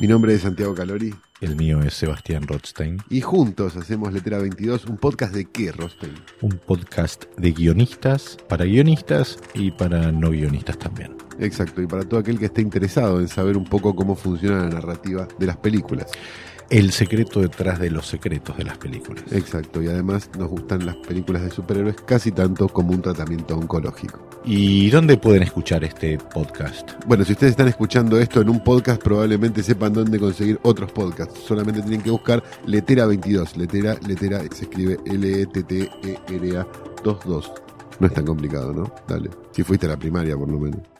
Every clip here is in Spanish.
Mi nombre es Santiago Calori El mío es Sebastián Rothstein, y juntos hacemos Letera 22, un podcast de qué, Rostein? un podcast de guionistas, para guionistas y para no guionistas también. Exacto, y para todo aquel que esté interesado en saber un poco cómo funciona la narrativa de las películas. El secreto detrás de los secretos de las películas. Exacto, y además nos gustan las películas de superhéroes casi tanto como un tratamiento oncológico. ¿Y dónde pueden escuchar este podcast? Bueno, si ustedes están escuchando esto en un podcast, probablemente sepan dónde conseguir otros podcasts. Solamente tienen que buscar Letera 22. Letera, Letera, se escribe L-E-T-T-E-R-A 22. No es tan complicado, ¿no? Dale. Si fuiste a la primaria, por lo menos.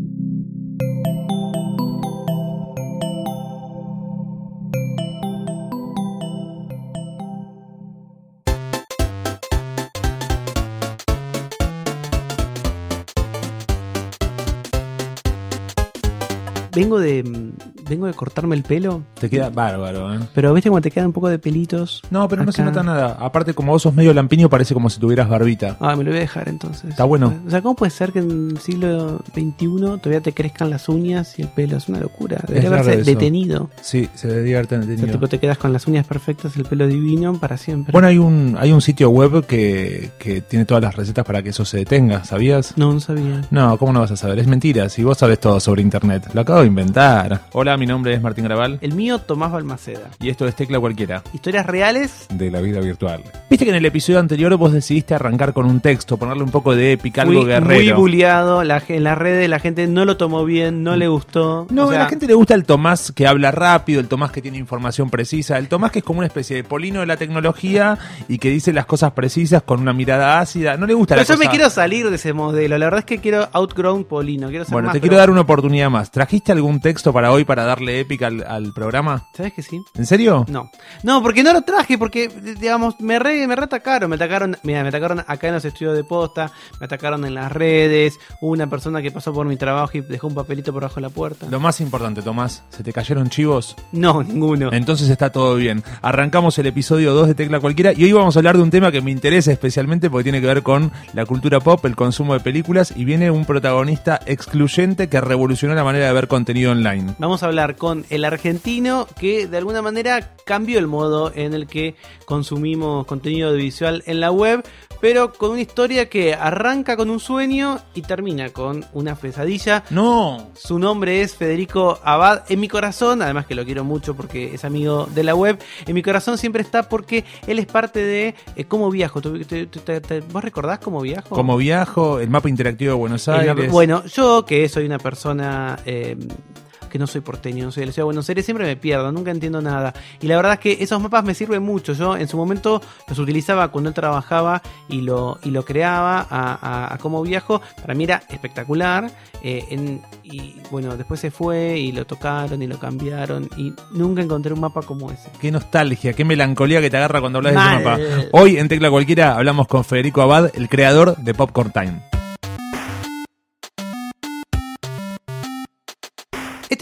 Vengo de mm, vengo de cortarme el pelo, Te queda bárbaro, ¿eh? pero viste cuando te quedan un poco de pelitos. No, pero no se nota nada. Aparte, como vos sos medio lampiño, parece como si tuvieras barbita. Ah, me lo voy a dejar entonces. Está bueno. O sea, ¿cómo puede ser que en el siglo XXI todavía te crezcan las uñas y el pelo? Es una locura. Debería haberse eso. detenido. Sí, se debería haber O sea, tenido. tipo, te quedas con las uñas perfectas, el pelo divino para siempre. Bueno, hay un, hay un sitio web que, que tiene todas las recetas para que eso se detenga, ¿sabías? no, no sabía. No, ¿cómo no vas a saber? Es mentira, si vos sabes todo sobre internet. Lo acabo de inventar. Hola, mi nombre es Martín Graval El mío, Tomás Balmaceda. y esto es Tecla Cualquiera. Historias reales. De la vida virtual. Viste que en el episodio anterior vos decidiste arrancar con un texto, ponerle un poco de épica, algo muy guerrero. bulleado. La, en las redes la gente no lo tomó bien, no le gustó. No, O sea, a la gente le gusta el Tomás que habla rápido, el Tomás que tiene información precisa, el Tomás que es como una especie de polino de la tecnología y que dice las cosas precisas con una mirada ácida. No le gusta Pero la yo me quiero salir de ese modelo. La verdad es que quiero outgrown Polino. Quiero ser Bueno, más te pro- quiero dar una oportunidad más. ¿Trajiste algún texto para hoy para darle épica al, al programa? ¿Sabes que sí? ¿En serio? No. No, porque no lo traje, porque, digamos, me re, me reatacaron. Me atacaron, mira, me atacaron acá en los estudios de posta, me atacaron en las redes. Hubo una persona que pasó por mi trabajo y dejó un papelito por abajo de la puerta. Lo más importante, Tomás, ¿se te cayeron chivos? No, ninguno. Entonces está todo bien. Arrancamos el episodio 2 de Tecla Cualquiera y hoy vamos a hablar de un tema que me interesa especialmente porque tiene que ver con la cultura pop, el consumo de películas y viene un protagonista excluyente que revolucionó la manera de ver contenido online. Vamos a hablar con el argentino que de alguna manera cambió el modo en el que consumimos contenido audiovisual en la web, pero con una historia que arranca con un sueño y termina con una pesadilla. No, Su nombre es Federico Abad. En mi corazón, además que lo quiero mucho porque es amigo de la web, en mi corazón siempre está porque él es parte de eh, Cómo Viajo. ¿Tú- te- te- ¿Vos recordás Cómo Viajo? como viajo, el mapa interactivo de Buenos El- Aires. bueno, yo que soy una persona eh, que no soy porteño, no soy de la ciudad de Buenos Aires, siempre me pierdo, nunca entiendo nada. Y la verdad es que esos mapas me sirven mucho. Yo en su momento los utilizaba cuando él trabajaba y lo, y lo creaba a, a- a cómo viajo. Para mí era espectacular. eh, en- y bueno, después se fue y lo tocaron y lo cambiaron. Y nunca encontré un mapa como ese. Qué nostalgia, qué melancolía que te agarra cuando hablas de ese mapa. Hoy en Tecla Cualquiera hablamos con Federico Abad, el creador de Popcorn Time.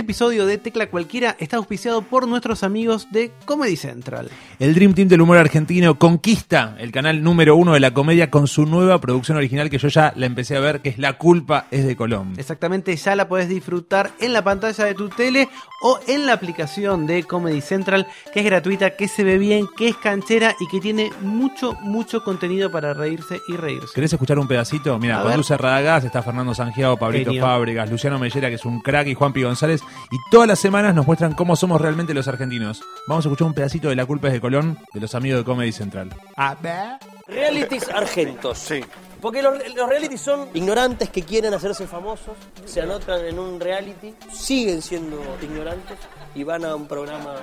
Episodio de Tecla Cualquiera está auspiciado por nuestros amigos de Comedy Central. El Dream Team del humor argentino conquista el canal número uno de la comedia con su nueva producción original que yo ya la empecé a ver, que es La culpa es de Colón. Exactamente, ya la podés disfrutar en la pantalla de tu tele o en la aplicación de Comedy Central, que es gratuita, que se ve bien, que es canchera y que tiene mucho, mucho contenido para reírse y reírse. ¿Querés escuchar un pedacito? Mira, conduce Radagás, está Fernando Sangiao, Pablito. Fábregas, Luciano Mellera, que es un crack, y Juanpi González. Y todas las semanas nos muestran cómo somos realmente los argentinos. Vamos a escuchar un pedacito de La culpa es de Colón de los amigos de Comedy Central. A ver. Realities argentos. Sí. Porque los, los realities son ignorantes que quieren hacerse famosos, se anotan en un reality, siguen siendo ignorantes y van a un programa de.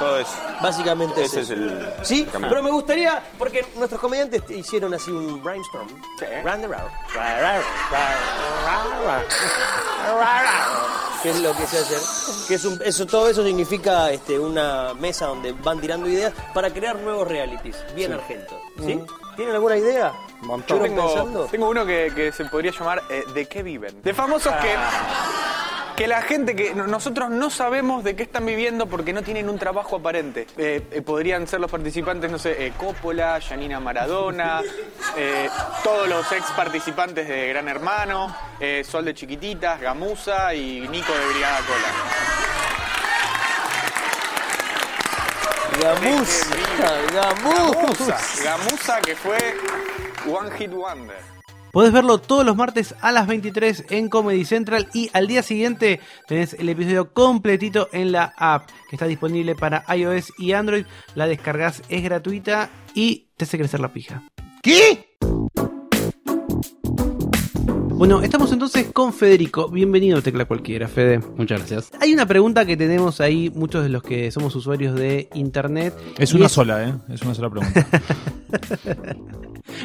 Todo eso. Básicamente Ese es el Sí, pero me gustaría, porque nuestros comediantes hicieron así un brainstorm. Sí. Round and round. Que es lo que se hace. Que es un, eso, todo eso significa este, una mesa donde van tirando ideas para crear nuevos realities, bien argentos. ¿Sí? ¿Tienen alguna idea? Montón. ¿Estuvieron Tengo, pensando? tengo uno que, que se podría llamar eh, ¿De qué viven? De famosos que. Que la gente que no- nosotros no sabemos de qué están viviendo porque no tienen un trabajo aparente. Eh, eh, podrían ser los participantes, no sé, eh, Coppola, Janina Maradona, todos los ex participantes de Gran Hermano, Sol de Chiquititas, Gamusa y Nico de Brigada Cola. Gamusa, Gamusa. Gamusa que fue One Hit Wonder. Podés verlo todos los martes a las 23 en Comedy Central y al día siguiente tenés el episodio completito en la app que está disponible para iOS y Android. La descargas, es gratuita y te hace crecer la pija. ¿Qué? Bueno, estamos entonces con Federico. Bienvenido a Tecla Cualquiera, Fede. Muchas gracias. Hay una pregunta que tenemos ahí, muchos de los que somos usuarios de Internet. Es una sola, ¿eh? Es una sola pregunta.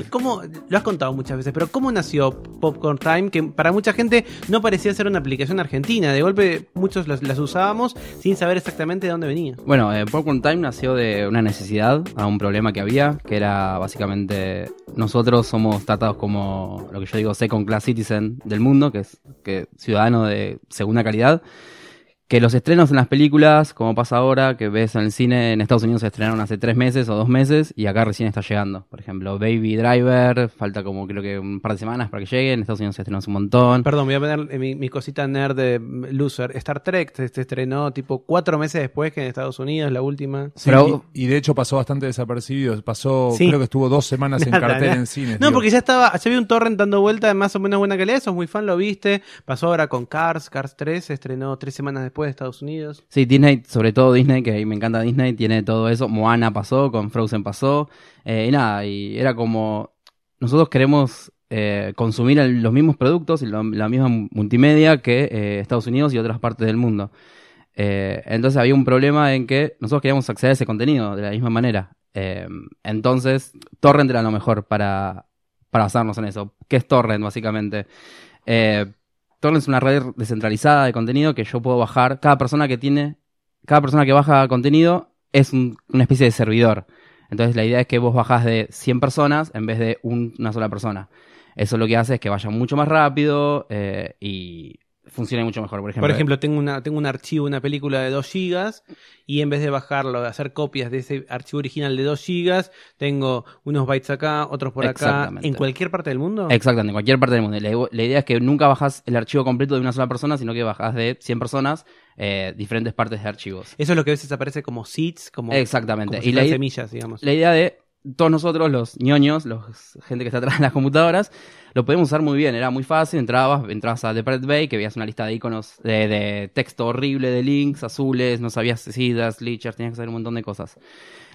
¿Cómo, lo has contado muchas veces, pero ¿cómo nació Popcorn Time? Que para mucha gente no parecía ser una aplicación argentina. De golpe muchos las, las usábamos sin saber exactamente de dónde venía. Bueno, eh, Popcorn Time nació de una necesidad, a un problema que había, que era básicamente nosotros somos tratados como lo que yo digo second class citizen del mundo, que es que ciudadano de segunda calidad. Que los estrenos en las películas, como pasa ahora, que ves en el cine en Estados Unidos se estrenaron hace tres meses o dos meses y acá recién está llegando. Por ejemplo, Baby Driver, falta como creo que un par de semanas para que llegue, en Estados Unidos se estrenó hace un montón. Perdón, voy a poner eh, mi, mi cosita nerd de loser. Star Trek se, se estrenó tipo cuatro meses después que en Estados Unidos, la última. Sí, Pero- y, y de hecho pasó bastante desapercibido. Pasó, Sí. creo que estuvo dos semanas en Nada, cartel nada. en cines. No, digo. porque ya estaba, ya había un torrent dando vuelta de más o menos buena calidad, sos muy fan, lo viste. Pasó ahora con Cars, Cars 3, se estrenó tres semanas después de Estados Unidos. Sí, Disney, sobre todo Disney, que me encanta Disney, tiene todo eso. Moana pasó, con Frozen pasó. eh, y nada, y era como. Nosotros queremos eh, consumir los mismos productos y la misma multimedia que eh, Estados Unidos y otras partes del mundo. Entonces había un problema en que nosotros queríamos acceder a ese contenido de la misma manera. Entonces, Torrent era lo mejor para, para basarnos en eso. ¿Qué es Torrent, básicamente? Torrent es una red descentralizada de contenido que yo puedo bajar. Cada persona que tiene, cada persona que baja contenido es un- una especie de servidor. Entonces la idea es que vos bajás de 100 personas en vez de un- una sola persona. Eso lo que hace es que vaya mucho más rápido eh, y funcione mucho mejor. Por ejemplo, Por ejemplo, tengo, una, tengo un archivo, una película de 2 gigas y en vez de bajarlo, de hacer copias de ese archivo original de 2 gigas, tengo unos bytes acá, otros por acá, en cualquier parte del mundo. Exactamente, en cualquier parte del mundo. La, la idea es que nunca bajas el archivo completo de una sola persona, sino que bajas de 100 personas eh, diferentes partes de archivos. Eso es lo que a veces aparece como seeds, como, Exactamente. como si Y la, semillas, digamos. la idea de todos nosotros, los ñoños, los gente que está atrás de las computadoras, lo podemos usar muy bien. Era muy fácil, entrabas, entrabas a The Pirate Bay, que veías una lista de iconos de, texto horrible, de links azules, no sabías SIDAs, Leechers, tenías que saber un montón de cosas.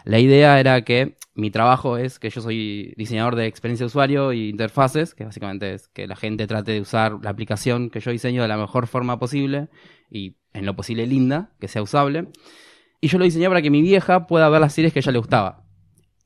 La idea era que mi trabajo es que yo soy diseñador de experiencia de usuario y interfaces, que básicamente es que la gente trate de usar la aplicación que yo diseño de la mejor forma posible y en lo posible linda, que sea usable. Y yo lo diseñé para que mi vieja pueda ver las series que a ella le gustaba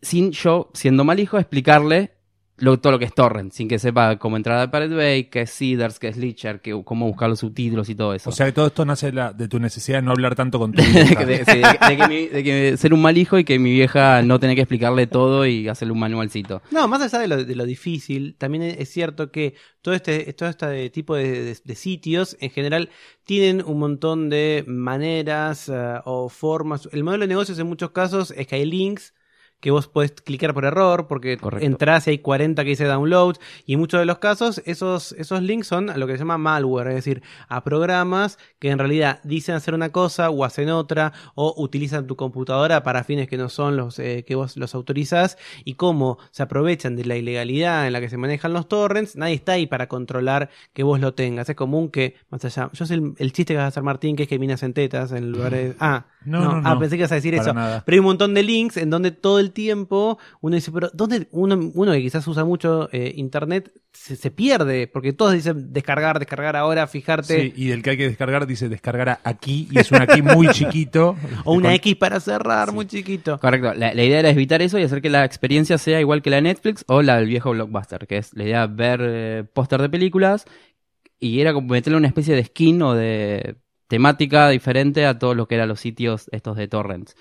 sin yo, siendo mal hijo, explicarle lo- todo lo que es torrent, sin que sepa cómo entrar a Pirate Bay, qué es Seeders, qué es Leecher, que, cómo buscar los subtítulos y todo eso. O sea que todo esto nace de, la- de tu necesidad de no hablar tanto con tu de, hija. que- de- sí, de- de que mi- de que ser un mal hijo y que mi vieja no tenga que explicarle todo y hacerle un manualcito. No, más allá de lo, de lo difícil, también es cierto que todo este, todo este tipo de, de- de sitios en general tienen un montón de maneras eh, o formas. El modelo de negocios en muchos casos es que hay links que vos podés clicar por error porque Correcto. entras y hay 40 que dice download y en muchos de los casos esos, esos links son a lo que se llama malware, es decir, a programas que en realidad dicen hacer una cosa o hacen otra o utilizan tu computadora para fines que no son los eh, que vos los autorizás y cómo se aprovechan de la ilegalidad en la que se manejan los torrents, nadie está ahí para controlar que vos lo tengas. Es común que, más allá, yo sé el, el chiste que vas a hacer Martín, que es que minas en tetas en lugares... Ah, No, no, no, ah, pensé que ibas a decir eso. nada. Pero hay un montón de links en donde todo el tiempo uno dice, pero ¿dónde uno, uno que quizás usa mucho eh, internet se, se pierde? Porque todos dicen descargar, descargar ahora, fijarte. Sí, y del que hay que descargar dice descargar aquí y es un aquí muy chiquito. O una Con- X para cerrar, muy chiquito. Correcto, la, la idea era evitar eso y hacer que la experiencia sea igual que la de Netflix o la del viejo blockbuster, que es la idea de ver eh, póster de películas y era como meterle una especie de skin o de temática diferente a todo lo que eran los sitios estos de torrents.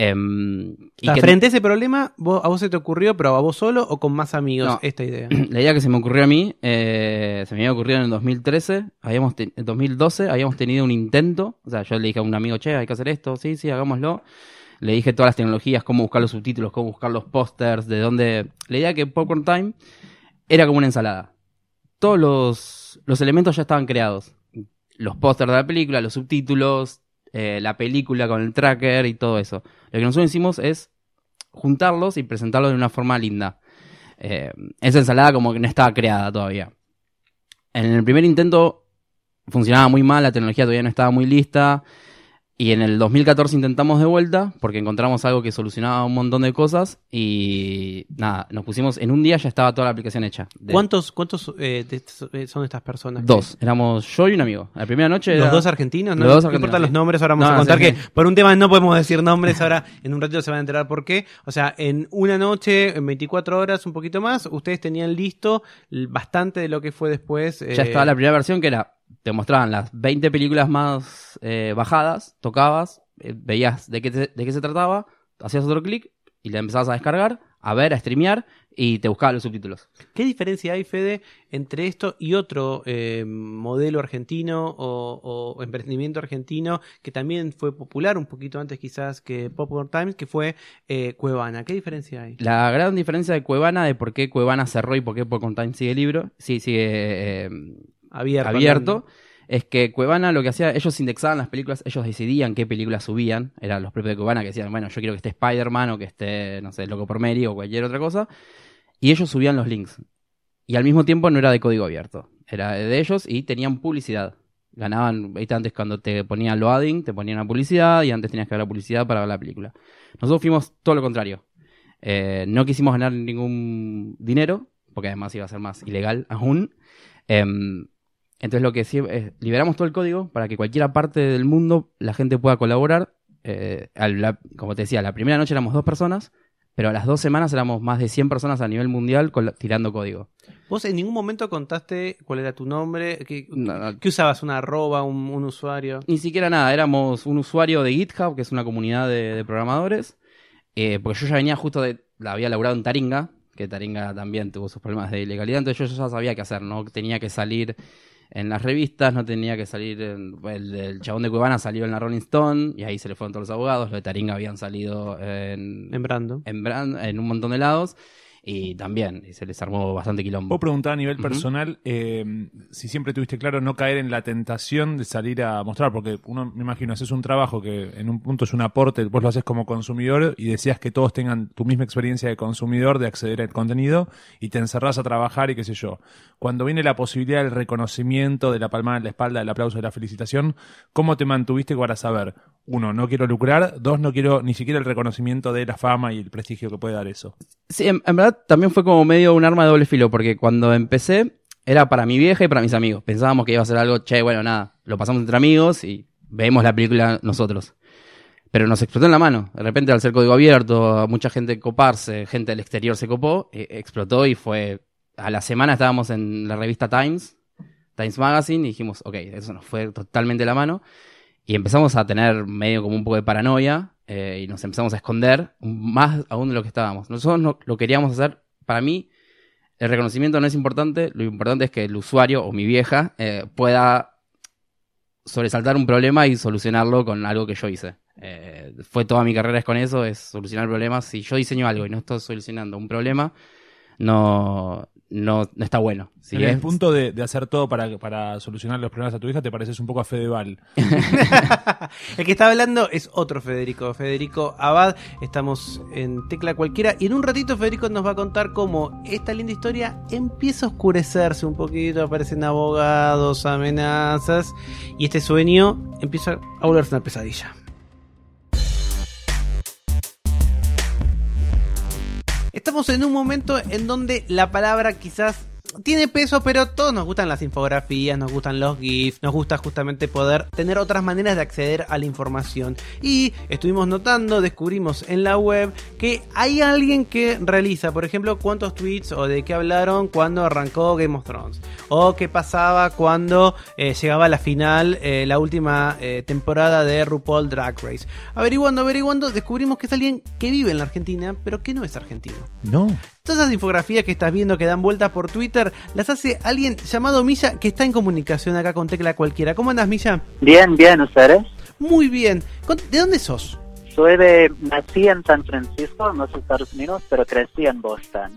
Em, O y sea, que- frente a ese problema, vos- ¿a vos se te ocurrió, pero a vos solo o con más amigos No. esta idea? La idea que se me ocurrió a mí, eh, se me había ocurrido en el 2013, habíamos en 2012 habíamos tenido un intento, o sea, yo le dije a un amigo, che, hay que hacer esto, sí, sí, hagámoslo. Le dije todas las tecnologías, cómo buscar los subtítulos, cómo buscar los pósters, de dónde... La idea que Popcorn Time era como una ensalada. Todos los, los elementos ya estaban creados. Los pósters de la película, los subtítulos, eh, la película con el tracker y todo eso. Lo que nosotros hicimos es juntarlos y presentarlos de una forma linda. Eh, esa ensalada como que no estaba creada todavía. En el primer intento funcionaba muy mal, la tecnología todavía no estaba muy lista. Y en el 2014 intentamos de vuelta porque encontramos algo que solucionaba un montón de cosas. Y nada, nos pusimos en un día ya estaba toda la aplicación hecha. De- ¿Cuántos, cuántos eh, de eh, son estas personas? que- Dos. Éramos yo y un amigo. La primera noche ¿Los era- dos argentinos? No, Los dos no importan sí. los nombres, ahora vamos No, a contar sí, que por un tema no podemos decir nombres, ahora en un ratito se van a enterar por qué. O sea, en una noche, en 24 horas, un poquito más, ustedes tenían listo bastante de lo que fue después. Ya eh, estaba la primera versión que era, te mostraban las 20 películas más eh, bajadas, tocabas, eh, veías de qué, te- de qué se trataba, hacías otro clic y la empezabas a descargar, a ver, a streamear y te buscaba los subtítulos. ¿Qué diferencia hay, Fede, entre esto y otro eh, modelo argentino o, o emprendimiento argentino que también fue popular un poquito antes quizás que Popcorn Times, que fue eh, Cuevana? ¿Qué diferencia hay? La gran diferencia de Cuevana, de por qué Cuevana cerró y por qué Popcorn Time sigue libro, sí, sigue eh, Abierto. abierto, es que Cuevana lo que hacía, ellos indexaban las películas, ellos decidían qué películas subían, eran los propios de Cuevana que decían, bueno, yo quiero que esté Spider-Man o que esté, no sé, Loco por Mary o cualquier otra cosa, y ellos subían los links. Y al mismo tiempo no era de código abierto, era de ellos y tenían publicidad. Ganaban, viste, antes cuando te ponían loading, te ponían la publicidad y antes tenías que ver la publicidad para ver la película. Nosotros fuimos todo lo contrario. Eh, no quisimos ganar ningún dinero, porque además iba a ser más ilegal aún. Em, entonces lo que sí es, liberamos todo el código para que cualquier parte del mundo la gente pueda colaborar. Eh, la- como te decía, la primera noche éramos dos personas, pero a las dos semanas éramos más de 100 personas a nivel mundial tirando código. ¿Vos en ningún momento contaste cuál era tu nombre? ¿Qué, No, no. qué usabas? ¿Una arroba? Un, un usuario? Ni siquiera nada, éramos un usuario de GitHub, que es una comunidad de, de programadores, eh, porque yo ya venía justo de, la había laburado en Taringa, que Taringa también tuvo sus problemas de ilegalidad, entonces yo ya sabía qué hacer, no tenía que salir en las revistas, no tenía que salir, en, el, el chabón de Cuevana salió en la Rolling Stone, y ahí se le fueron todos los abogados, los de Taringa habían salido en, En Brando. en, Brand- en un montón de lados, y también y se les armó bastante quilombo. Vos preguntaba a nivel personal eh, si siempre tuviste claro no caer en la tentación de salir a mostrar, porque uno, me imagino, haces un trabajo que en un punto es un aporte, vos lo haces como consumidor y decías que todos tengan tu misma experiencia de consumidor, de acceder al contenido y te encerrás a trabajar y qué sé yo. Cuando viene la posibilidad del reconocimiento, de la palmada en la espalda, del aplauso, de la felicitación, ¿cómo te mantuviste para saber? Uno, no quiero lucrar, dos, no quiero ni siquiera el reconocimiento de la fama y el prestigio que puede dar eso. Sí, en, verdad también fue como medio un arma de doble filo, porque cuando empecé era para mi vieja y para mis amigos. Pensábamos que iba a ser algo, che, bueno, nada, lo pasamos entre amigos y vemos la película nosotros. Pero nos explotó en la mano. De repente, al ser código abierto, mucha gente coparse, gente del exterior se copó, eh, explotó y fue. A la semana estábamos en la revista Times, Times Magazine, y dijimos, ok, eso nos fue totalmente la mano. Y empezamos a tener medio como un poco de paranoia eh, y nos empezamos a esconder más aún de lo que estábamos. Nosotros no- lo queríamos hacer, para mí, el reconocimiento no es importante, lo importante es que el usuario o mi vieja eh, pueda sobresaltar un problema y solucionarlo con algo que yo hice. Eh, fue toda mi carrera es con eso, es solucionar problemas. Si yo diseño algo y no estoy solucionando un problema, no, no, no está bueno. Si en es- el punto de, de hacer todo para, para solucionar los problemas a tu hija, te pareces un poco a Fedeval. El que está hablando es otro Federico, Federico Abad. Estamos en Tecla Cualquiera y en un ratito Federico nos va a contar cómo esta linda historia empieza a oscurecerse un poquito, aparecen abogados, amenazas y este sueño empieza a volverse una pesadilla. Estamos en un momento en donde la palabra quizás tiene peso, pero todos nos gustan las infografías, nos gustan los GIFs, nos gusta justamente poder tener otras maneras de acceder a la información. Y estuvimos notando, descubrimos en la web que hay alguien que realiza, por ejemplo, cuántos tweets o de qué hablaron cuando arrancó Game of Thrones, o qué pasaba cuando eh, llegaba a la final, eh, la última eh, temporada de RuPaul Drag Race. Averiguando, averiguando, descubrimos que es alguien que vive en la Argentina, pero que no es argentino. No. Todas esas infografías que estás viendo que dan vueltas por Twitter las hace alguien llamado Milla que está en comunicación acá con Tecla Cualquiera. ¿Cómo andas, Milla? Bien, bien, ¿ustedes? Muy bien. ¿De dónde sos? Soy de, nací en San Francisco, en los Estados Unidos, pero crecí en Boston.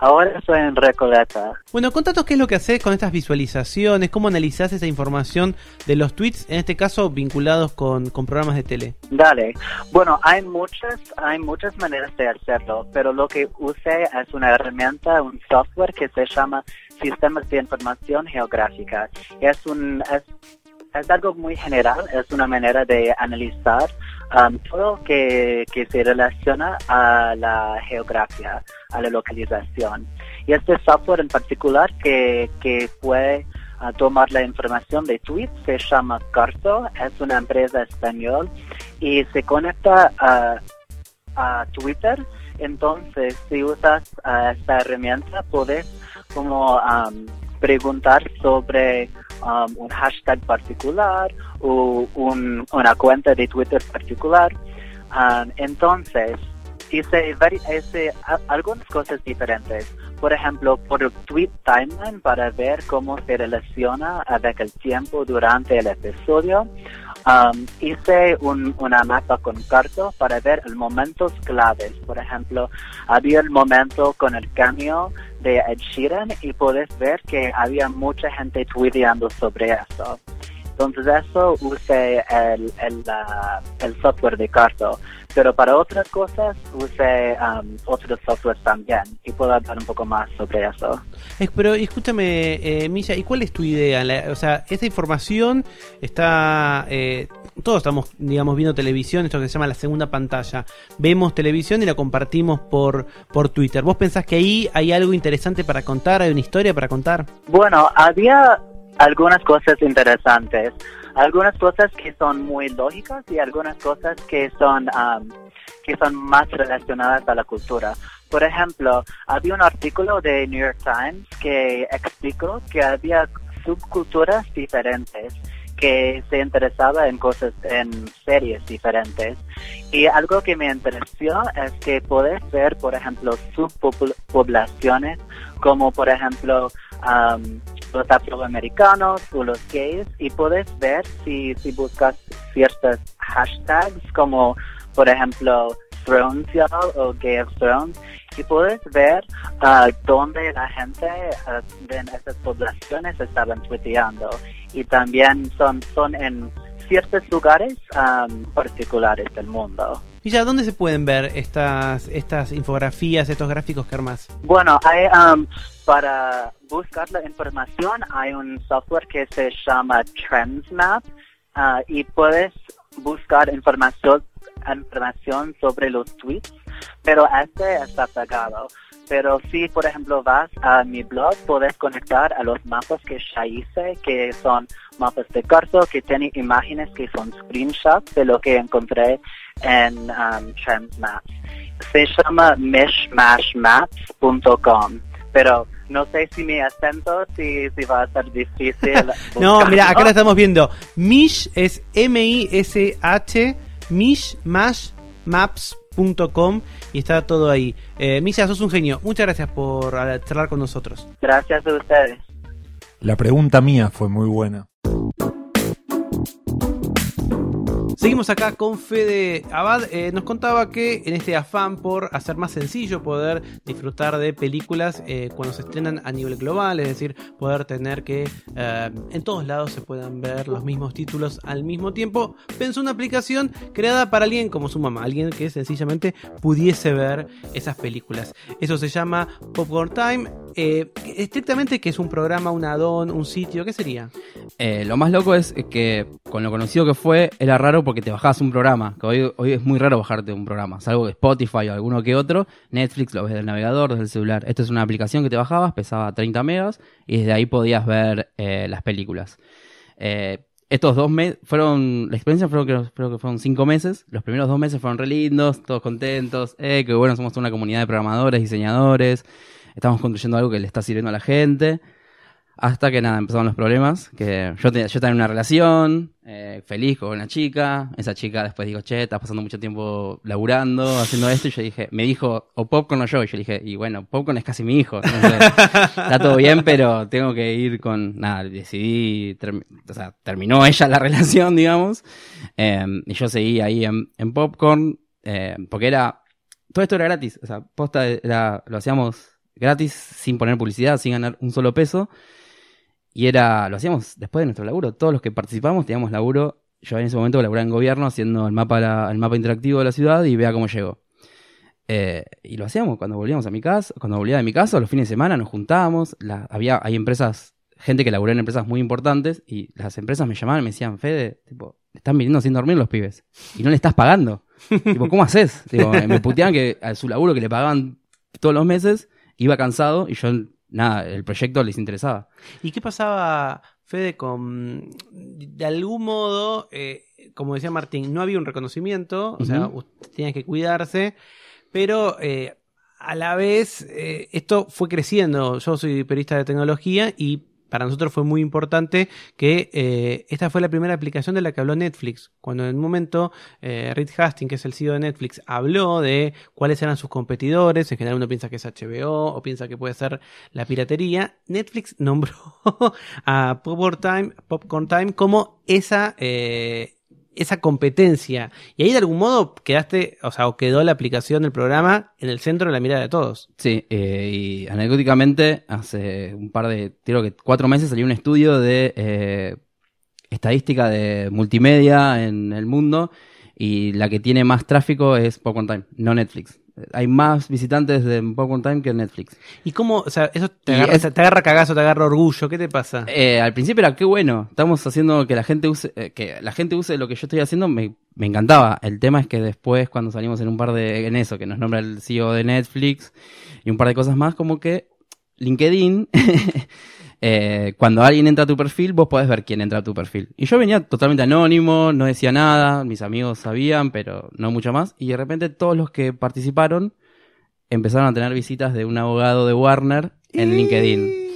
Ahora estoy en Recoleta. Bueno, contanos qué es lo que haces con estas visualizaciones, cómo analizás esa información de los tweets, en este caso vinculados con, con programas de tele. Dale. Bueno, hay muchas, hay muchas maneras de hacerlo, pero lo que usé es una herramienta, un software que se llama Sistemas de Información Geográfica. Es un, es, es algo muy general, es una manera de analizar um, todo que, que se relaciona a la geografía, a la localización. Y este software en particular que, que puede uh, tomar la información de tweets se llama Carto, es una empresa española y se conecta a, a Twitter. Entonces, si usas uh, esta herramienta, puedes como um, preguntar sobre um, un hashtag particular o un- una cuenta de Twitter particular. Um, entonces, hice, hice algunas cosas diferentes. Por ejemplo, por tweet timeline para ver cómo se relaciona a ver el tiempo durante el episodio. Um, hice un- una mapa con cartas para ver los momentos claves. Por ejemplo, había el momento con el cambio de Ed Sheeran y puedes ver que había mucha gente tuiteando sobre eso. Entonces eso usé el, el, ah, el software de Carto, pero para otras cosas usé um, otros softwares también y puedo hablar un poco más sobre eso. Eh, pero escúchame, eh, Milla, ¿y cuál es tu idea? La- o sea, esta información está... eh, todos estamos, digamos, viendo televisión, esto que se llama la segunda pantalla. Vemos televisión y la compartimos por, por Twitter. ¿Vos pensás que ahí hay algo interesante para contar? ¿Hay una historia para contar? Bueno, había algunas cosas interesantes, algunas cosas que son muy lógicas y algunas cosas que son um, que son más relacionadas a la cultura. Por ejemplo, había un artículo de New York Times que explicó que había subculturas diferentes que se interesaba en cosas, en series diferentes. Y algo que me interesó es que puedes ver, por ejemplo, subpoblaciones como, por ejemplo, um, los afroamericanos o los gays y puedes ver si, si buscas ciertos hashtags como, por ejemplo, Thrones o Gay of Thrones y puedes ver ah, dónde la gente ah, de esas poblaciones estaban tuiteando y también son, son en ciertos lugares um, particulares del mundo. Milla, ¿dónde se pueden ver estas, estas infografías, estos gráficos que armás? Bueno, hay, um, para buscar la información hay un software que se llama TrendsMap ah, y puedes buscar información, información sobre los tweets, pero este está pagado. Pero si, por ejemplo, vas a mi blog, puedes conectar a los mapas que ya hice, que son mapas de carto, que tienen imágenes que son screenshots de lo que encontré en um, TrendsMaps. Se llama mishmashmaps.com, pero no sé si mi acento, si, si va a ser difícil. No, mira, acá la estamos viendo. Mish es M-I-S-H, mishmashmaps.com y está todo ahí. Eh, Milla, sos un genio. Muchas gracias por eh, charlar con nosotros. Gracias a ustedes. La pregunta mía fue muy buena. Seguimos acá con Fede Abad. Eh, nos contaba que en este afán por hacer más sencillo poder disfrutar de películas eh, cuando se estrenan a nivel global, es decir, poder tener que eh, en todos lados se puedan ver los mismos títulos al mismo tiempo, pensó una aplicación creada para alguien como su mamá, alguien que sencillamente pudiese ver esas películas. Eso se llama Popcorn Time estrictamente, que es un programa, un add-on, un sitio? ¿Qué sería? Lo más loco es que con lo conocido que fue, era raro te bajabas un programa. Que hoy, hoy es muy raro bajarte un programa, salvo de Spotify o alguno que otro. Netflix lo ves del navegador, desde el celular. Esta es una aplicación que te bajabas, pesaba 30 megas y desde ahí podías ver eh, las películas. Eh, estos dos meses fueron, la experiencia creo, creo que fueron cinco meses. Los primeros dos meses fueron re lindos, todos contentos. Eh, que bueno, somos una comunidad de programadores, diseñadores. Estamos construyendo algo que le está sirviendo a la gente. Hasta que nada, empezaron los problemas. Que yo, te- yo estaba en una relación, eh, feliz con una chica. Esa chica después dijo, che, estás pasando mucho tiempo laburando, haciendo esto. Y yo dije, me dijo, o Popcorn o yo. Y yo dije, y bueno, Popcorn es casi mi hijo. Entonces, está todo bien, pero tengo que ir con. Nada, decidí. terminó ella la relación, digamos. eh, y yo seguí ahí en, en Popcorn. eh, porque era. Todo esto era gratis. O sea, posta era, lo hacíamos gratis, sin poner publicidad, sin ganar un solo peso. Y era, lo hacíamos después de nuestro laburo. Todos los que participamos teníamos laburo. Yo en ese momento laburaba en gobierno haciendo el mapa, la- el mapa interactivo de la ciudad y vea cómo llegó. Eh, y lo hacíamos cuando volvíamos a mi casa, cuando volvía de mi casa, los fines de semana nos juntábamos. La, había, hay empresas, gente que laburó en empresas muy importantes y las empresas me llamaban y me decían, Fede, tipo, están viniendo sin dormir los pibes y no le estás pagando. tipo, ¿cómo haces? Tipo, me puteaban que a su laburo que le pagaban todos los meses iba cansado y yo, nada, el proyecto les interesaba. ¿Y qué pasaba, Fede, con. De algún modo, eh, como decía Martín, no había un reconocimiento, o sea, usted tenía que cuidarse, pero eh, a la vez eh, esto fue creciendo. Yo soy periodista de tecnología y para nosotros fue muy importante que eh, esta fue la primera aplicación de la que habló Netflix. Cuando en un momento eh, Reed Hastings, que es el CEO de Netflix, habló de cuáles eran sus competidores, en general uno piensa que es HBO o piensa que puede ser la piratería, Netflix nombró a Popcorn Time, Popcorn Time como esa, eh, esa competencia. Y ahí de algún modo quedaste, o sea, o quedó la aplicación del programa en el centro de la mirada de todos. Sí, eh, y anecdóticamente, hace un par de, creo que cuatro meses salió un estudio de eh, estadística de multimedia en el mundo y la que tiene más tráfico es Popcorn Time, no Netflix. Hay más visitantes de Popcorn Time que Netflix. ¿Y cómo, o sea, eso te Y agarra, es- te agarra cagazo, te agarra orgullo? ¿Qué te pasa? Eh, al principio era qué bueno, estamos haciendo que la gente use, eh, que la gente use lo que yo estoy haciendo, me, me encantaba. El tema es que después, cuando salimos en un par de, en eso, que nos nombra el CEO de Netflix y un par de cosas más, como que LinkedIn, eh, cuando alguien entra a tu perfil, vos podés ver quién entra a tu perfil. Y yo venía totalmente anónimo, no decía nada, mis amigos sabían, pero no mucho más. Y de repente todos los que participaron empezaron a tener visitas de un abogado de Warner en LinkedIn.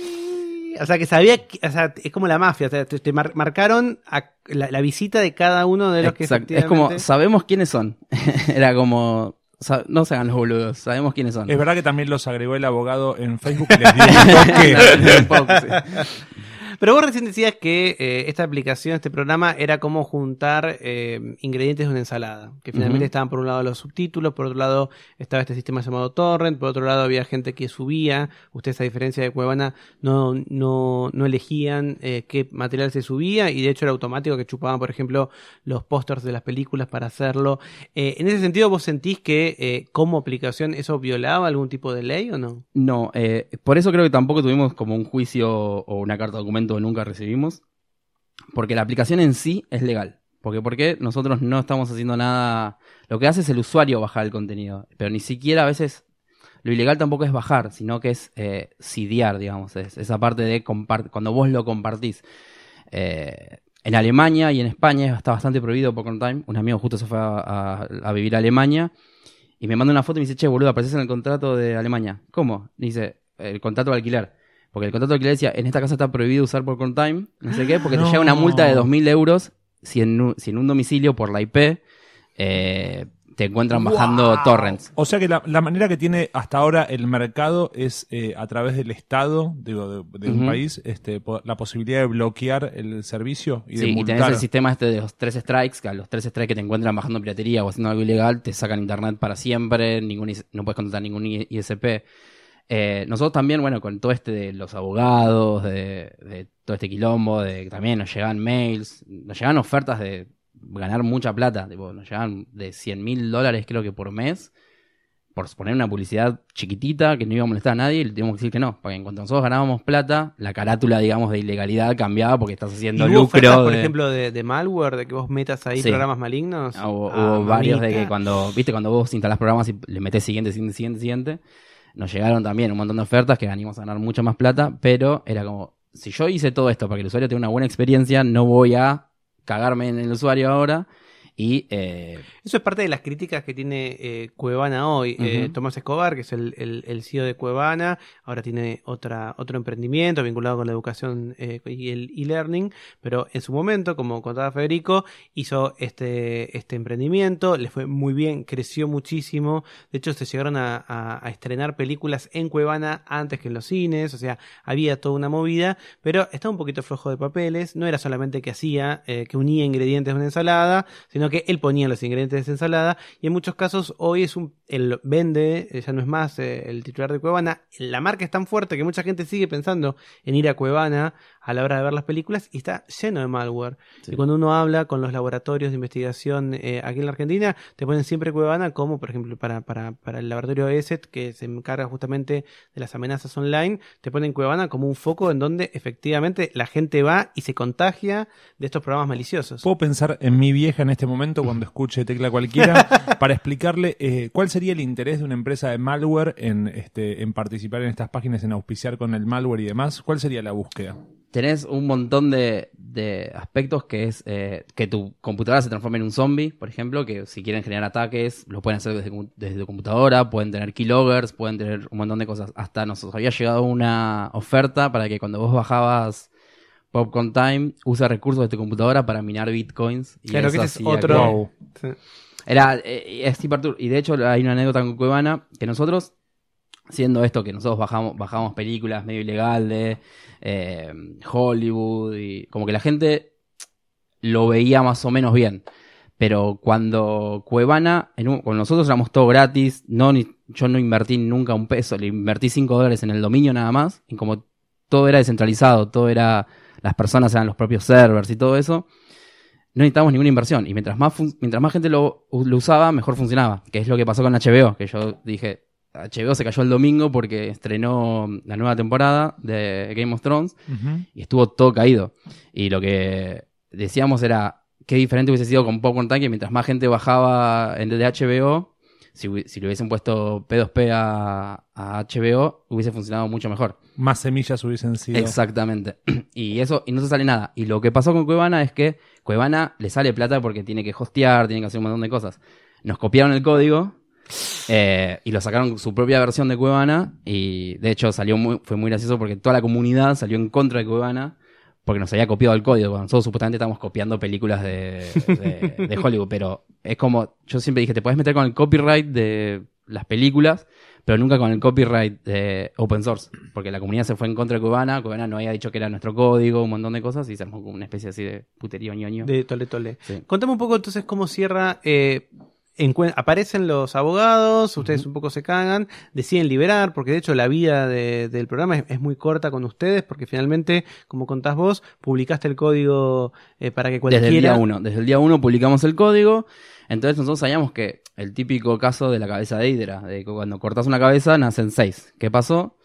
O sea, que sabía, que- o sea, es como la mafia, o sea, te, te mar- marcaron a la, la visita de cada uno de los que Exacto. Es como, sabemos quiénes son. Era como, no se hagan los boludos, sabemos quiénes son. Es verdad que también los agregó el abogado en Facebook y les dio un toque. Poco, sí. Pero vos recién decías que eh, esta aplicación, este programa, era como juntar eh, ingredientes de una ensalada. Que finalmente estaban por un lado los subtítulos, por otro lado estaba este sistema llamado Torrent, por otro lado había gente que subía. Ustedes, a diferencia de Cuevana, no, no, no elegían eh, qué material se subía y de hecho era automático que chupaban, por ejemplo, los pósters de las películas para hacerlo. En ese sentido, ¿vos sentís que como aplicación eso violaba algún tipo de ley o no? No, eh, por eso creo que tampoco tuvimos como un juicio o una carta de documento nunca recibimos. Porque la aplicación en sí es legal. Porque, porque nosotros no estamos haciendo nada. Lo que hace es el usuario bajar el contenido. Pero ni siquiera a veces. Lo ilegal tampoco es bajar, sino que es eh, digamos. Es esa parte de cuando vos lo compartís. Eh, en Alemania y en España está bastante prohibido Popcorn Time. Un amigo justo se fue a vivir a Alemania. Y me manda una foto y me dice, che, boludo, apareces en el contrato de Alemania. ¿Cómo? Dice, el contrato de alquiler. Porque el contrato de alquiler decía, en esta casa está prohibido usar Popcorn Time, no sé qué, porque te llega una multa de 2.000 euros si en, un- si en un domicilio por la IP eh, te encuentran bajando Wow. torrents. O sea que la, la manera que tiene hasta ahora el mercado es eh, a través del Estado, digo, de, de un país, este, la posibilidad de bloquear el servicio y de Sí, y multar. tenés el sistema este de los tres strikes, que a los tres strikes que te encuentran bajando piratería o haciendo algo ilegal, te sacan internet para siempre, ningún no puedes contratar ningún ISP. Eh, nosotros también, bueno, con todo este de los abogados, de, de todo este quilombo, de que también nos llegan mails, nos llegan ofertas de ganar mucha plata, tipo, nos llegan de 100 mil dólares creo que por mes, por poner una publicidad chiquitita que no iba a molestar a nadie, y le teníamos que decir que no. Porque en cuanto nosotros ganábamos plata, la carátula, digamos, de ilegalidad cambiaba porque estás haciendo ¿Y hubo ofertas, lucro. por de- ejemplo, de, de malware, de que vos metas ahí Sí. programas malignos? Ah, Hubo, Ah, hubo varios de que cuando, viste, cuando vos instalás programas y le metés siguiente, siguiente, siguiente, siguiente, nos llegaron también un montón de ofertas que ganamos a ganar mucha más plata, pero era como, si yo hice todo esto para que el usuario tenga una buena experiencia, no voy a cagarme en el usuario ahora y eh, Eso es parte de las críticas que tiene eh, Cuevana hoy. Eh. Tomás Escobar, que es el, el, el CEO de Cuevana, ahora tiene otra, otro emprendimiento vinculado con la educación eh, y el e-learning, pero en su momento, como contaba Federico, hizo este, este emprendimiento, le fue muy bien, creció muchísimo. De hecho, se llegaron a, a- a estrenar películas en Cuevana antes que en los cines, o sea, había toda una movida, pero estaba un poquito flojo de papeles. No era solamente que hacía, eh, que unía ingredientes de una ensalada, sino que él ponía los ingredientes de esa ensalada y en muchos casos hoy es un él vende eh, ya no es más eh, el titular de Cuevana. La marca es tan fuerte que mucha gente sigue pensando en ir a Cuevana a la hora de ver las películas y está lleno de malware Sí. y cuando uno habla con los laboratorios de investigación eh, aquí en la Argentina te ponen siempre Cuevana como por ejemplo para, para, para el laboratorio ESET que se encarga justamente de las amenazas online te ponen Cuevana como un foco en donde efectivamente la gente va y se contagia de estos programas maliciosos Puedo pensar en mi vieja en este momento cuando escuche tecla cualquiera para explicarle eh, cuál sería el interés de una empresa de malware en, este, en participar en estas páginas, en auspiciar con el malware y demás. ¿Cuál sería la búsqueda? Tenés un montón de, de aspectos que es eh, que tu computadora se transforme en un zombie, por ejemplo, que si quieren generar ataques, lo pueden hacer desde, tu computadora, pueden tener keyloggers, pueden tener un montón de cosas. Hasta nos había llegado una oferta para que cuando vos bajabas Popcorn Time, usa recursos de tu computadora para minar bitcoins. Y Claro que eso ese es otro- que-. Sí. Era, eh, es tipo Artur- y de hecho hay una anécdota con Cuevana que nosotros, siendo esto que nosotros bajamos, películas medio ilegal de eh, Hollywood y como que la gente lo veía más o menos bien. Pero cuando Cuevana, en con nosotros éramos todo gratis, no, yo no invertí nunca un peso, le invertí 5 dólares en el dominio nada más, y como todo era descentralizado, todo era, las personas eran los propios servers y todo eso, no necesitábamos ninguna inversión. Y mientras más, mientras más gente lo, lo usaba, mejor funcionaba. Que es lo que pasó con HBO, que yo dije, HBO se cayó el domingo porque estrenó la nueva temporada de Game of Thrones y estuvo todo caído. Y lo que decíamos era qué diferente hubiese sido con Popcorn Time, que mientras más gente bajaba en de HBO, si, si le hubiesen puesto P2P a, a HBO, hubiese funcionado mucho mejor. Más semillas hubiesen sido. Exactamente. Y eso, y no se sale nada. Y lo que pasó con Cuevana es que Cuevana le sale plata porque tiene que hostear, tiene que hacer un montón de cosas. Nos copiaron el código eh, y lo sacaron su propia versión de Cuevana. Y de hecho salió muy, fue muy gracioso porque toda la comunidad salió en contra de Cuevana porque nos había copiado el código. Cuando nosotros supuestamente estamos copiando películas de, de- de Hollywood. Pero es como, yo siempre dije, te puedes meter con el copyright de las películas, pero nunca con el copyright de open source. Porque la comunidad se fue en contra de Cubana, Cubana no había dicho que era nuestro código, un montón de cosas, y se armó como una especie así de puterío ñoño. De Tole Tole. Sí. Contame un poco entonces cómo cierra. eh, aparecen los abogados, ustedes un poco se cagan, deciden liberar, porque de hecho la vida de- del programa es, es muy corta con ustedes, porque finalmente, como contás vos, publicaste el código eh, para que cualquiera. Desde el día uno. Desde el día uno publicamos el código. Entonces nosotros sabíamos que el típico caso de la cabeza de Hydra, de que cuando cortas una cabeza nacen seis. ¿Qué pasó?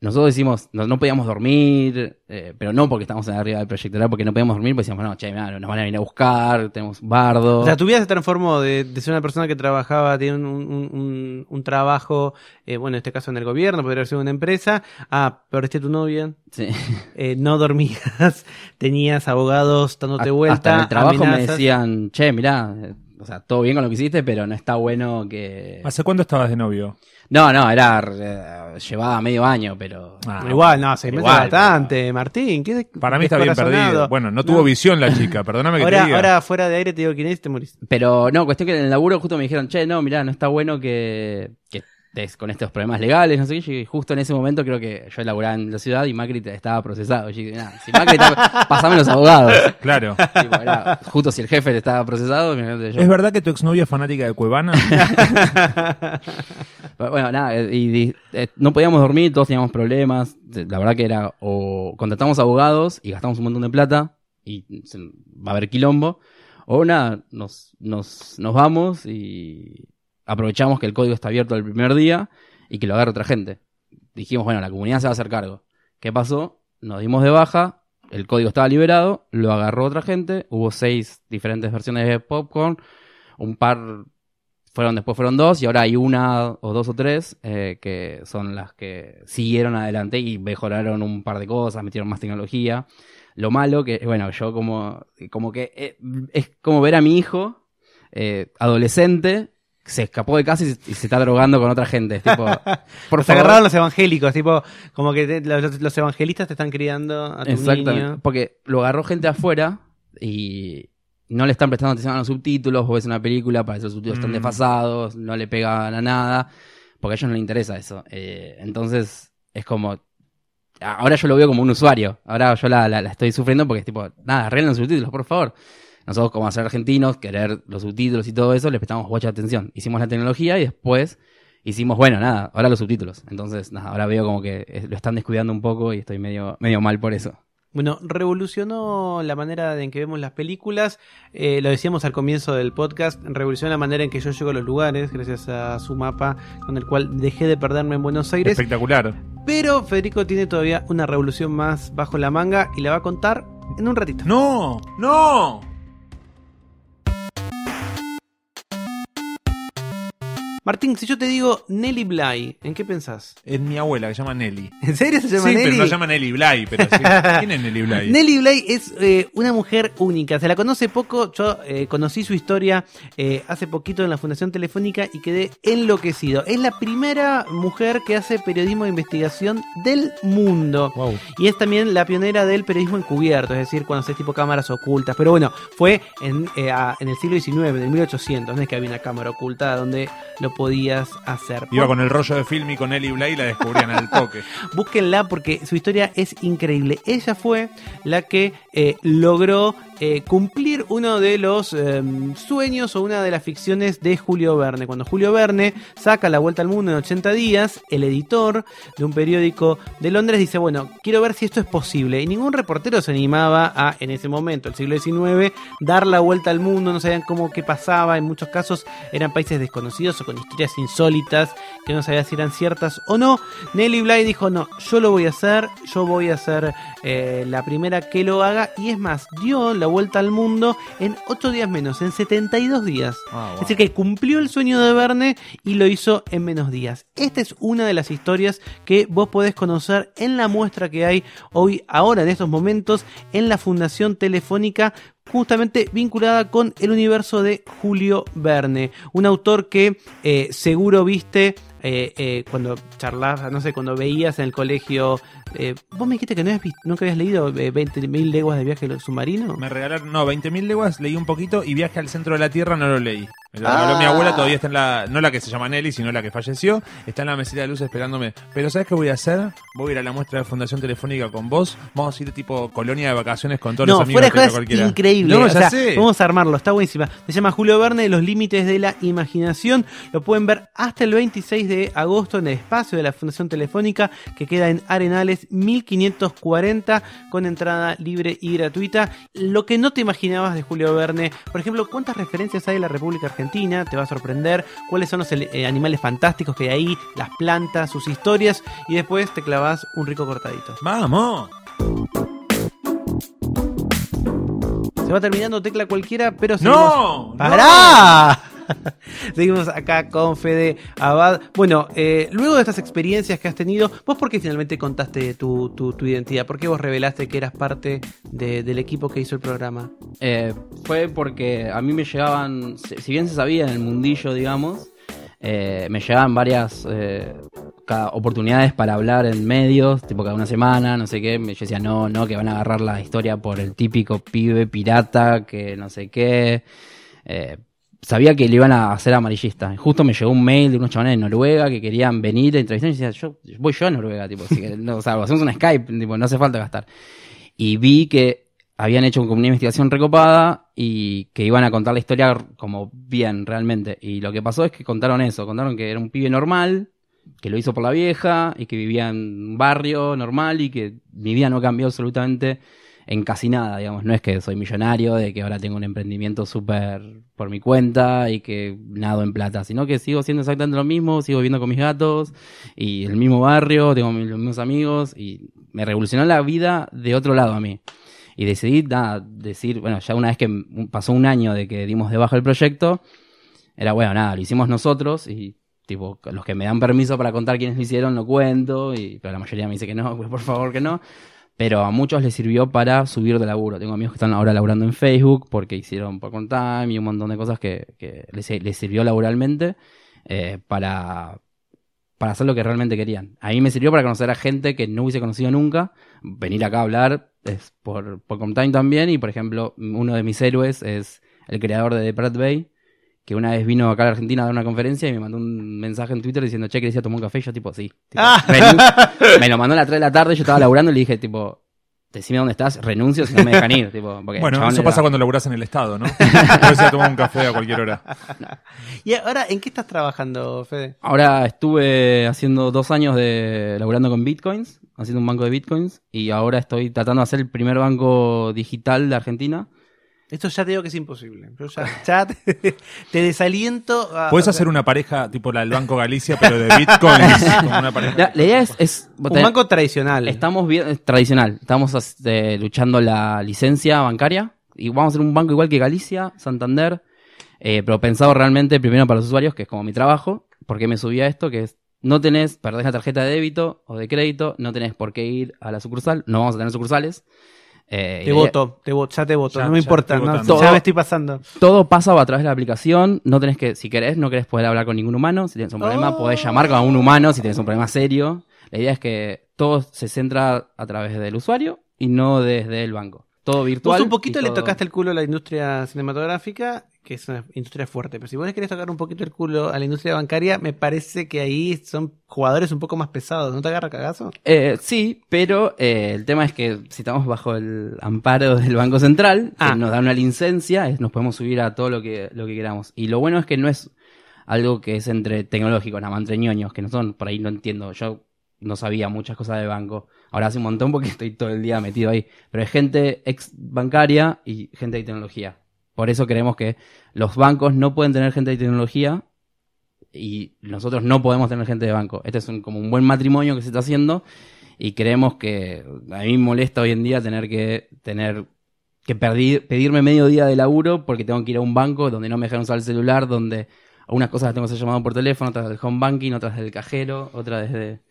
Nosotros decimos, no, no podíamos dormir, eh, pero no porque estamos en arriba del proyecto, porque no podíamos dormir, pues decíamos, no, che, mirá, nos van a venir a buscar, tenemos bardo. O sea, tu vida se transformó de, de ser una persona que trabajaba, tiene un, un- un- un trabajo, eh, bueno, en este caso en el gobierno, podría ser una empresa, a perdiste a tu novia, Sí. eh, no dormías, tenías abogados dándote A- vuelta, Hasta en el trabajo me decían, che, mirá, eh, o sea, todo bien con lo que hiciste, pero no está bueno que... ¿Hace cuánto estabas de novio? No, no, era... eh, llevaba medio año, pero... Ah, Igual, no, seis meses Igual, bastante, Martín. ¿qué Para mí está bien perdido. Bueno, no tuvo visión la chica, perdóname que te Ahora, diga. ahora fuera de aire te digo quién es y te morís. Pero no, cuestión que en el laburo justo me dijeron, che, no, mirá, no está bueno que, con estos problemas legales, no sé qué. Y justo en ese momento creo que yo laburaba en la ciudad y Macri estaba procesado. Y "Nah, si Macri está, pasame los abogados. Claro. Tipo, era justo si el jefe estaba procesado, yo. ¿Es verdad que tu exnovia es fanática de Cuevana? Bueno, nada, eh, y, eh, no podíamos dormir, todos teníamos problemas. La verdad que era o contratamos abogados y gastamos un montón de plata y se- va a haber quilombo. O nada, nos, nos, nos vamos y aprovechamos que el código está abierto el primer día y que lo agarre otra gente. Dijimos, bueno, la comunidad se va a hacer cargo. ¿Qué pasó? Nos dimos de baja, el código estaba liberado, lo agarró otra gente, hubo seis diferentes versiones de Popcorn, un par fueron después fueron dos y ahora hay una o dos o tres eh, que son las que siguieron adelante y mejoraron un par de cosas, metieron más tecnología. Lo malo que, bueno, yo como, como que eh, es como ver a mi hijo eh, adolescente se escapó de casa y se, y se está drogando con otra gente. Tipo, por Los agarraron los evangélicos, tipo, como que te- los, los evangelistas te están criando a tu Exactamente. niño. Porque lo agarró gente afuera y no le están prestando atención a los subtítulos. Vos ves una película, parece que los subtítulos están Mm. desfasados, no le pegan a nada, porque a ellos no les interesa eso. Eh, entonces, es como. Ahora yo lo veo como un usuario. Ahora yo la, la- la estoy sufriendo porque es tipo, nada, arreglen los subtítulos, por favor. Nosotros, como ser argentinos, querer los subtítulos y todo eso, le prestamos mucha atención. Hicimos la tecnología y después hicimos, bueno, nada, ahora los subtítulos. Entonces, nada, ahora veo como que lo están descuidando un poco y estoy medio, medio mal por eso. Bueno, revolucionó la manera en que vemos las películas. Eh, lo decíamos al comienzo del podcast. Revolucionó la manera en que yo llego a los lugares, gracias a su mapa, con el cual dejé de perderme en Buenos Aires. Espectacular. Pero Federico tiene todavía una revolución más bajo la manga y la va a contar en un ratito. ¡No! ¡No! Martín, si yo te digo Nelly Bly, ¿en qué pensás? Es mi abuela, que se llama Nelly. ¿En serio se llama sí, Nelly? pero no se llama Nelly Bly, pero sí. ¿Quién es Nelly Bly? Nelly Bly es eh, una mujer única. Se la conoce poco. Yo eh, conocí su historia eh, hace poquito en la Fundación Telefónica y quedé enloquecido. Es la primera mujer que hace periodismo de investigación del mundo. Wow. Y es también la pionera del periodismo encubierto, es decir, cuando se tipo cámaras ocultas. Pero bueno, fue en, eh, a- en el siglo XIX, en el 1800. No es que había una cámara oculta donde lo podías hacer. Iba con el rollo de film y con Nelly Bly y la descubrían al toque. Búsquenla porque su historia es increíble. Ella fue la que eh, logró eh, cumplir uno de los eh, sueños o una de las ficciones de Julio Verne. Cuando Julio Verne saca La Vuelta al Mundo en 80 días, el editor de un periódico de Londres dice, bueno, quiero ver si esto es posible. Y ningún reportero se animaba a, en ese momento, el siglo XIX, dar la vuelta al mundo, no sabían cómo qué pasaba. En muchos casos eran países desconocidos o con historias insólitas que no sabía si eran ciertas o no. Nelly Bly dijo, no, yo lo voy a hacer, yo voy a ser eh, la primera que lo haga. Y es más, dio la vuelta al mundo en 8 días menos, en 72 días. Ah, wow. Es decir, que cumplió el sueño de Verne y lo hizo en menos días. Esta es una de las historias que vos podés conocer en la muestra que hay hoy, ahora, en estos momentos, en la Fundación Telefónica justamente vinculada con el universo de Julio Verne, un autor que eh, seguro viste eh, eh, cuando charlabas, no sé, cuando veías en el colegio, eh, vos me dijiste que no habías visto- nunca habías leído eh, 20.000 leguas de viaje submarino. Me regalaron, no, 20.000 leguas, leí un poquito y Viaje al centro de la Tierra no lo leí. Lo Ah. mi abuela, todavía está en la, no la que se llama Nelly, sino la que falleció, está en la mesita de luz esperándome. Pero ¿sabes qué voy a hacer? Voy a ir a la muestra de Fundación Telefónica con vos, vamos a ir tipo colonia de vacaciones con todos No, los amigos fuera de de increíble. No, O ya sea, sé. Vamos a armarlo, está buenísima. Se llama Julio Verne, Los Límites de la Imaginación. Lo pueden ver hasta el 26 de agosto en el espacio de la Fundación Telefónica, que queda en Arenales 1540, con entrada libre y gratuita. Lo que no te imaginabas de Julio Verne, por ejemplo, cuántas referencias hay en la República Argentina, te va a sorprender. Cuáles son los eh, animales fantásticos que hay ahí, las plantas, sus historias, y después te clavas un rico cortadito. Vamos. Se va terminando tecla cualquiera, pero ¡No! seguimos- ¡No! ¡Pará! Seguimos acá con Fede Abad. Bueno, eh, luego de estas experiencias que has tenido, ¿vos por qué finalmente contaste tu, identidad? ¿Por qué vos revelaste que eras parte de- del equipo que hizo el programa? Eh, fue porque a mí me llegaban, si bien se sabía en el mundillo, digamos, eh, me llegaban varias oportunidades para hablar en medios, tipo cada una semana, no sé qué. Yo decía, no, no, que van a agarrar la historia por el típico pibe pirata, que no sé qué. Eh, sabía que le iban a hacer amarillista. Justo me llegó un mail de unos chavales de Noruega que querían venir a entrevistar y decía, yo voy yo a Noruega, tipo, así que, o sea, hacemos un Skype, tipo, no hace falta gastar. Y vi que habían hecho como una investigación recopada y que iban a contar la historia como bien, realmente. Y lo que pasó es que contaron eso, contaron que era un pibe normal, que lo hizo por la vieja y que vivía en un barrio normal y que mi vida no cambió absolutamente en casi nada, digamos. No es que soy millonario, de que ahora tengo un emprendimiento súper por mi cuenta y que nado en plata, sino que sigo siendo exactamente lo mismo, sigo viviendo con mis gatos y el mismo barrio, tengo los mismos amigos y me revolucionó la vida de otro lado a mí. Y decidí nada, decir, bueno, ya una vez que pasó un año de que dimos de baja el proyecto, era bueno, nada, lo hicimos nosotros y tipo, los que me dan permiso para contar quiénes lo hicieron, lo cuento, y, pero la mayoría me dice que no, pues por favor que no. Pero a muchos les sirvió para subir de laburo. Tengo amigos que están ahora laburando en Facebook porque hicieron por Time y un montón de cosas que, que les, les sirvió laboralmente eh, para, para hacer lo que realmente querían. A mí me sirvió para conocer a gente que no hubiese conocido nunca. Venir acá a hablar es por, por Time también. Y por ejemplo, uno de mis héroes es el creador de The Pratt Bay, que una vez vino acá a la Argentina a dar una conferencia y me mandó un mensaje en Twitter diciendo, che, ¿querés ir a tomar un café? Y yo tipo, sí. Tipo, Ah. me lo mandó a las 3 de la tarde, yo estaba laburando y le dije, tipo, decime dónde estás, renuncio si no me dejan ir. Tipo, porque Bueno, eso era- pasa cuando laburás en el Estado, ¿no? Puedes ir a tomar un café a cualquier hora. Y ahora, ¿en qué estás trabajando, Fede? Ahora estuve haciendo dos años de laburando con bitcoins, haciendo un banco de bitcoins, y ahora estoy tratando de hacer el primer banco digital de Argentina. Esto ya te digo que es imposible. Yo ya, ya te, te desaliento. a- Puedes sea, hacer una pareja tipo la del Banco Galicia, pero de bitcoins. como una pareja. La, la idea es... es un banco tradicional. Estamos bien, es tradicional, estamos este, luchando la licencia bancaria y vamos a ser un banco igual que Galicia, Santander, eh, pero pensado realmente primero para los usuarios, que es como mi trabajo, porque me subí a esto, que es no tenés, perdés la tarjeta de débito o de crédito, no tenés por qué ir a la sucursal, no vamos a tener sucursales. Eh, Te voto, te voto, ya te voto, Ya- no me ya importa, no, votando. ya Todo- me estoy pasando. Todo pasa a través de la aplicación, no tenés que, si querés, no querés poder hablar con ningún humano, si tienes un problema, Oh. podés llamar con un humano si tienes un problema serio. La idea es que todo se centra a través del usuario y no desde el banco. Todo virtual. Vos un poquito le todo- tocaste el culo a la industria cinematográfica, que es una industria fuerte, pero si vos querés tocar un poquito el culo a la industria bancaria, me parece que ahí son jugadores un poco más pesados, ¿no te agarra cagazo? Eh, sí, pero eh, el tema es que si estamos bajo el amparo del Banco Central, Ah. que nos da una licencia, nos podemos subir a todo lo que, lo que queramos. Y lo bueno es que no es algo que es entre tecnológicos, nada más entre ñoños, que no son, por ahí no entiendo. Yo no sabía muchas cosas de banco. Ahora hace un montón porque estoy todo el día metido ahí. Pero es gente ex bancaria y gente de tecnología. Por eso creemos que los bancos no pueden tener gente de tecnología y nosotros no podemos tener gente de banco. Este es un- como un buen matrimonio que se está haciendo y creemos que a mí me molesta hoy en día tener que tener que pedirme medio día de laburo porque tengo que ir a un banco donde no me dejan usar el celular, donde algunas cosas las tengo que hacer llamado por teléfono, otras del home banking, otras del cajero, otras desde...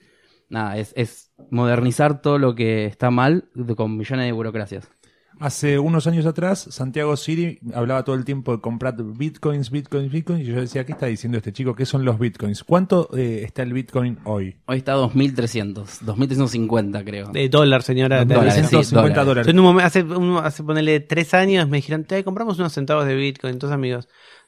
Nada, es, modernizar todo lo que está mal con millones de burocracias. Hace unos años atrás, Santiago Siri hablaba todo el tiempo de comprar bitcoins, bitcoins, bitcoins. Y yo decía, ¿qué está diciendo este chico? ¿Qué son los bitcoins? ¿Cuánto eh, está el bitcoin hoy? Hoy está 2.300, 2.350 creo. De dólar, señora. de Dólares, dólar. sí, 150 dólares. dólares. Yo en un momento, hace, un- hace ponerle tres años me dijeron, te compramos unos centavos de Bitcoin. Entonces, amigos,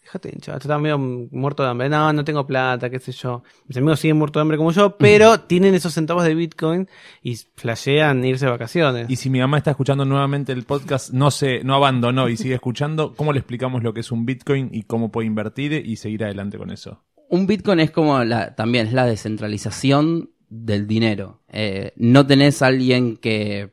déjate hinchar, estaba medio muerto de hambre. No, no tengo plata, qué sé yo. Mis amigos siguen muertos de hambre como yo, pero tienen esos centavos de Bitcoin y flashean irse de vacaciones. Y si mi mamá está escuchando nuevamente el podcast, no se, no abandonó y sigue escuchando, ¿cómo le explicamos lo que es un bitcoin y cómo puede invertir y seguir adelante con eso? Un Bitcoin es como la, también es la descentralización del dinero. Eh, no tenés alguien que,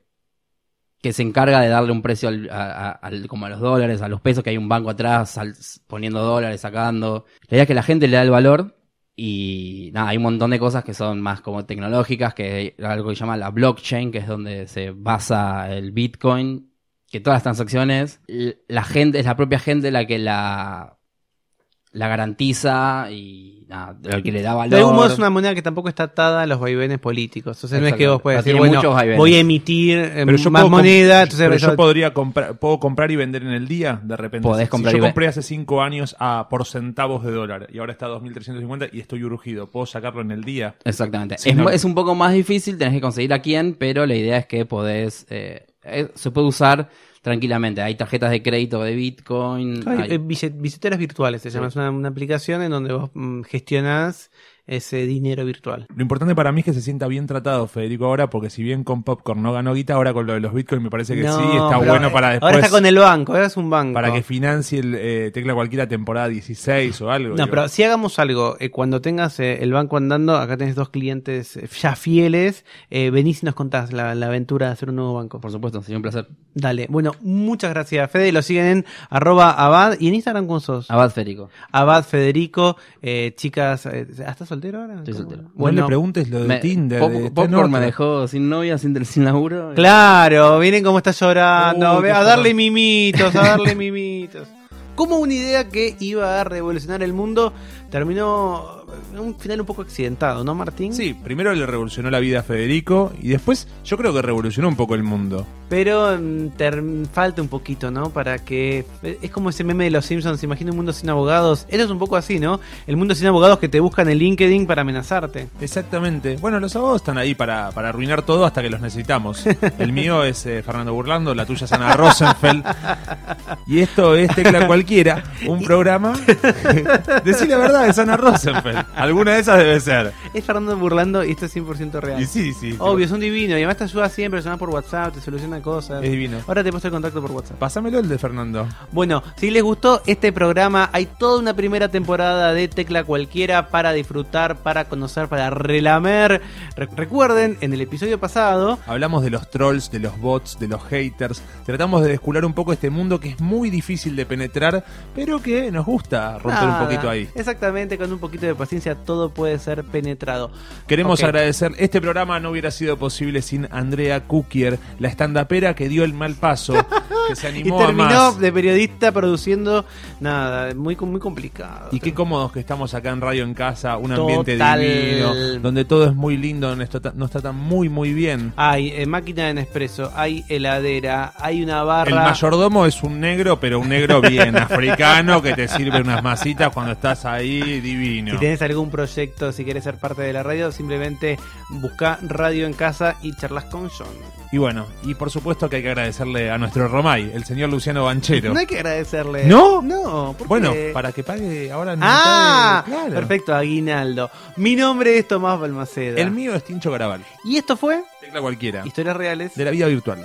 que se encarga de darle un precio al, a- al- como a los dólares, a los pesos, que hay un banco atrás poniendo dólares, sacando. La idea es que la gente le da el valor y nada, hay un montón de cosas que son más como tecnológicas, que hay algo que se llama la blockchain, que es donde se basa el Bitcoin, que todas las transacciones, la gente, es la propia gente la que la, la garantiza y nada, lo que le da valor. De algún modo es una moneda que tampoco está atada a los vaivenes políticos. Entonces no es que vos puedas decir, bueno, muchos vaivenes. voy a emitir eh, Pero yo más moneda. Entonces pero yo yo- podría comprar, puedo comprar y vender en el día, de repente. Podés comprar si yo compré hace 5 años a por centavos de dólar y ahora está a 2.350 y estoy urgido, ¿puedo sacarlo en el día? Exactamente. No- es un poco más difícil, tenés que conseguir a quién, pero la idea es que podés, eh, eh, se puede usar tranquilamente. Hay tarjetas de crédito de Bitcoin. Hay, hay- eh, billeteras virtuales se llama. Es una, una aplicación en donde vos mm, gestionás ese dinero virtual. Lo importante para mí es que se sienta bien tratado Federico ahora, porque si bien con Popcorn no ganó guita, ahora con lo de los bitcoins me parece que No, sí, está bueno para después. Ahora está con el banco, ahora es un banco. Para que financie el, eh, tecla cualquiera temporada 16 o algo. No, digo. pero si hagamos algo, eh, cuando tengas eh, el banco andando, acá tenés dos clientes eh, ya fieles, eh, venís y nos contás la, la aventura de hacer un nuevo banco. Por supuesto, sería un placer. Dale, bueno, muchas gracias Fede, lo siguen en arroba abad y en Instagram ¿cómo sos? Abad Férico. Abad Federico, eh, chicas, eh, ¿estás soltero ahora? Estoy soltero. no Bueno, le preguntes lo de Me- Tinder. Pop- de- Popcorn me dejó sin novia, sin, sin laburo. Claro, miren cómo está llorando, Uy, qué a darle mimitos, a darle mimitos. Como una idea que iba a revolucionar el mundo terminó en un final un poco accidentado, ¿no, Martín? Sí, primero le revolucionó la vida a Federico y después yo creo que revolucionó un poco el mundo. Pero mm, falta un poquito, ¿no? Para que. Es como ese meme de los Simpsons, imagina un mundo sin abogados. Esto es un poco así, ¿no? El mundo sin abogados que te buscan en LinkedIn para amenazarte. Exactamente. Bueno, los abogados están ahí para, para arruinar todo hasta que los necesitamos. El mío es eh, Fernando Burlando, la tuya es Ana Rosenfeld. Y esto es Tecla Cualquiera, un programa. Decir la verdad, es Ana Rosenfeld. Alguna de esas debe ser. Es Fernando burlando y esto es 100% real. Y sí, sí. Obvio, es un divino. Y además te ayuda siempre, llama por WhatsApp, te soluciona cosas. Es divino. Ahora te paso el contacto por WhatsApp. Pásamelo el de Fernando. Bueno, si les gustó este programa, hay toda una primera temporada de Tecla Cualquiera para disfrutar, para conocer, para relamer. Re- recuerden, en el episodio pasado, Hablamos de los trolls, de los bots, de los haters. Tratamos de descular un poco este mundo que es muy difícil de penetrar, pero que nos gusta romper nada, un poquito ahí. Exactamente, con un poquito de paciencia todo puede ser penetrado. Queremos agradecer, este programa no hubiera sido posible sin Andrea Kukier, la estandapera que dio el mal paso, que se Y animó a terminó más. de periodista produciendo nada, muy, muy complicado. Y qué cómodos que estamos acá en Radio en Casa, un ambiente Total. divino, donde todo es muy lindo, nos tratan muy, muy bien. Hay eh, máquina de Nespresso, hay heladera, hay una barra. El mayordomo es un negro, pero un negro bien africano que te sirve unas masitas cuando estás ahí divino. Si tenés algún proyecto, si querés ser parte de la radio, simplemente busca Radio en Casa y charlas con John. Y bueno, y por supuesto que hay que agradecerle a nuestro Romay, el señor Luciano Banchero. No hay que agradecerle. ¿No? No, ¿por Bueno, qué? para que pague ahora en Ah, mitad de- claro. perfecto, Aguinaldo. Mi nombre es Tomás Balmaceda. El mío es Tincho Garabal. Y esto fue Tecla cualquiera. Historias Reales. De la vida virtual.